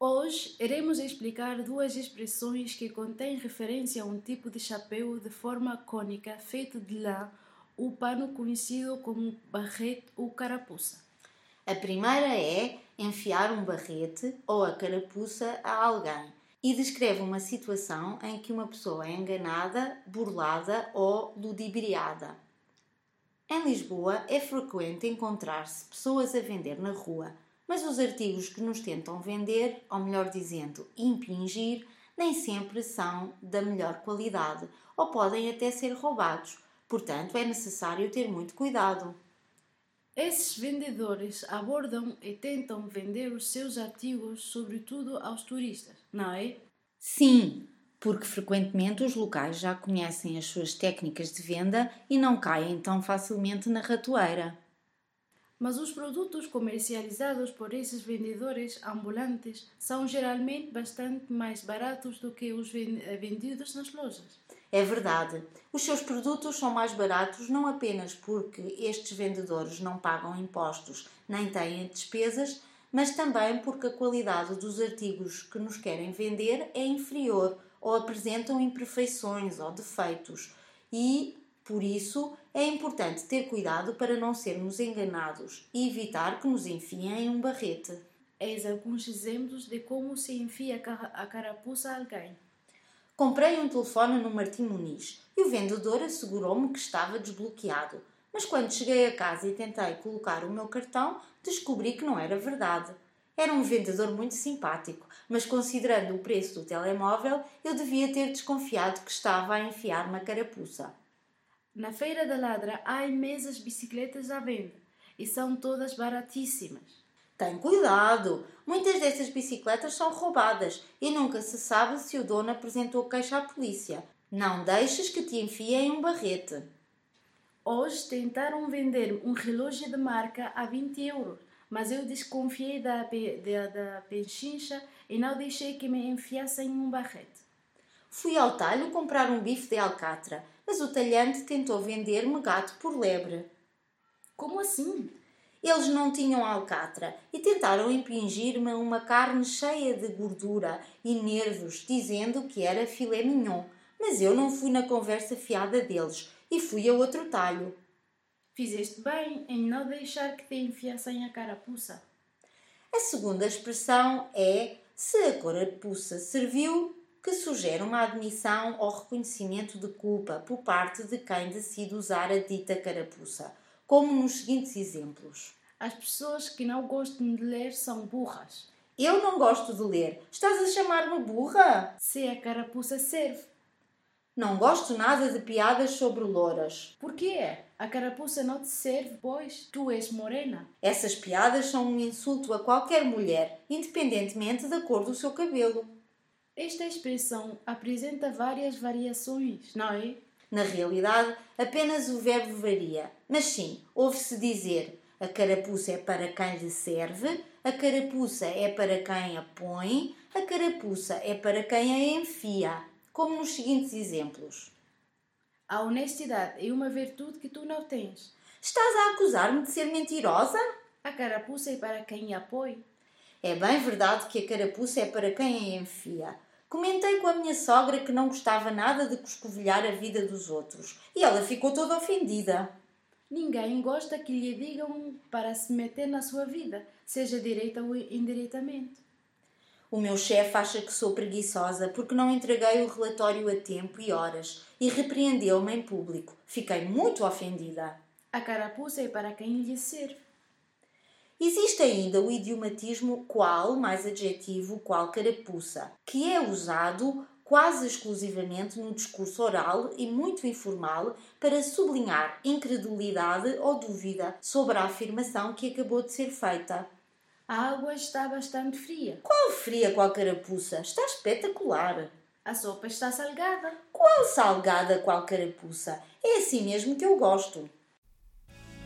Hoje iremos explicar duas expressões que contêm referência a um tipo de chapéu de forma cônica feito de lã, o pano conhecido como barrete ou carapuça. A primeira é enfiar um barrete ou a carapuça a alguém e descreve uma situação em que uma pessoa é enganada, burlada ou ludibriada. Em Lisboa é frequente encontrar-se pessoas a vender na rua mas os artigos que nos tentam vender, ou melhor dizendo, impingir, nem sempre são da melhor qualidade ou podem até ser roubados. Portanto, é necessário ter muito cuidado. Esses vendedores abordam e tentam vender os seus artigos, sobretudo aos turistas, não é? Sim, porque frequentemente os locais já conhecem as suas técnicas de venda e não caem tão facilmente na ratoeira. Mas os produtos comercializados por esses vendedores ambulantes são geralmente bastante mais baratos do que os eh, vendidos nas lojas. É verdade. Os seus produtos são mais baratos não apenas porque estes vendedores não pagam impostos nem têm despesas, mas também porque a qualidade dos artigos que nos querem vender é inferior ou apresentam imperfeições ou defeitos. E por isso, é importante ter cuidado para não sermos enganados e evitar que nos enfiem em um barrete. Eis alguns exemplos de como se enfia a carapuça a alguém. Comprei um telefone no Martim Muniz e o vendedor assegurou-me que estava desbloqueado. Mas quando cheguei a casa e tentei colocar o meu cartão, descobri que não era verdade. Era um vendedor muito simpático, mas considerando o preço do telemóvel, eu devia ter desconfiado que estava a enfiar uma carapuça. Na Feira da Ladra há imensas bicicletas à venda e são todas baratíssimas. Tem cuidado! Muitas dessas bicicletas são roubadas e nunca se sabe se o dono apresentou queixa à polícia. Não deixes que te enfiem um barrete. Hoje tentaram vender um relógio de marca a 20 euros, mas eu desconfiei da, da, da penchincha e não deixei que me enfiassem um barrete. Fui ao talho comprar um bife de alcatra mas o talhante tentou vender-me gato por lebre. Como assim? Eles não tinham alcatra e tentaram impingir-me uma carne cheia de gordura e nervos, dizendo que era filé mignon. Mas eu não fui na conversa fiada deles e fui a outro talho. Fizeste bem em não deixar que te enfiassem a carapuça. A segunda expressão é se a carapuça serviu, que sugere uma admissão ou reconhecimento de culpa por parte de quem decide usar a dita carapuça, como nos seguintes exemplos. As pessoas que não gostam de ler são burras. Eu não gosto de ler. Estás a chamar-me burra? Se a carapuça serve. Não gosto nada de piadas sobre louras. Por quê? A carapuça não te serve, pois tu és morena. Essas piadas são um insulto a qualquer mulher, independentemente da cor do seu cabelo. Esta expressão apresenta várias variações, não é? Na realidade, apenas o verbo varia, mas sim, ouve-se dizer a carapuça é para quem lhe serve, a carapuça é para quem a põe, a carapuça é para quem a enfia, como nos seguintes exemplos. A honestidade é uma virtude que tu não tens. Estás a acusar-me de ser mentirosa? A carapuça é para quem a põe. É bem verdade que a carapuça é para quem a enfia. Comentei com a minha sogra que não gostava nada de coscovilhar a vida dos outros e ela ficou toda ofendida. Ninguém gosta que lhe digam para se meter na sua vida, seja direita ou indiretamente. O meu chefe acha que sou preguiçosa porque não entreguei o relatório a tempo e horas e repreendeu-me em público. Fiquei muito ofendida. A carapuça é para quem lhe serve. Existe ainda o idiomatismo qual mais adjetivo qual carapuça, que é usado quase exclusivamente no discurso oral e muito informal para sublinhar incredulidade ou dúvida sobre a afirmação que acabou de ser feita. A água está bastante fria. Qual fria, qual carapuça? Está espetacular. A sopa está salgada. Qual salgada, qual carapuça? É assim mesmo que eu gosto.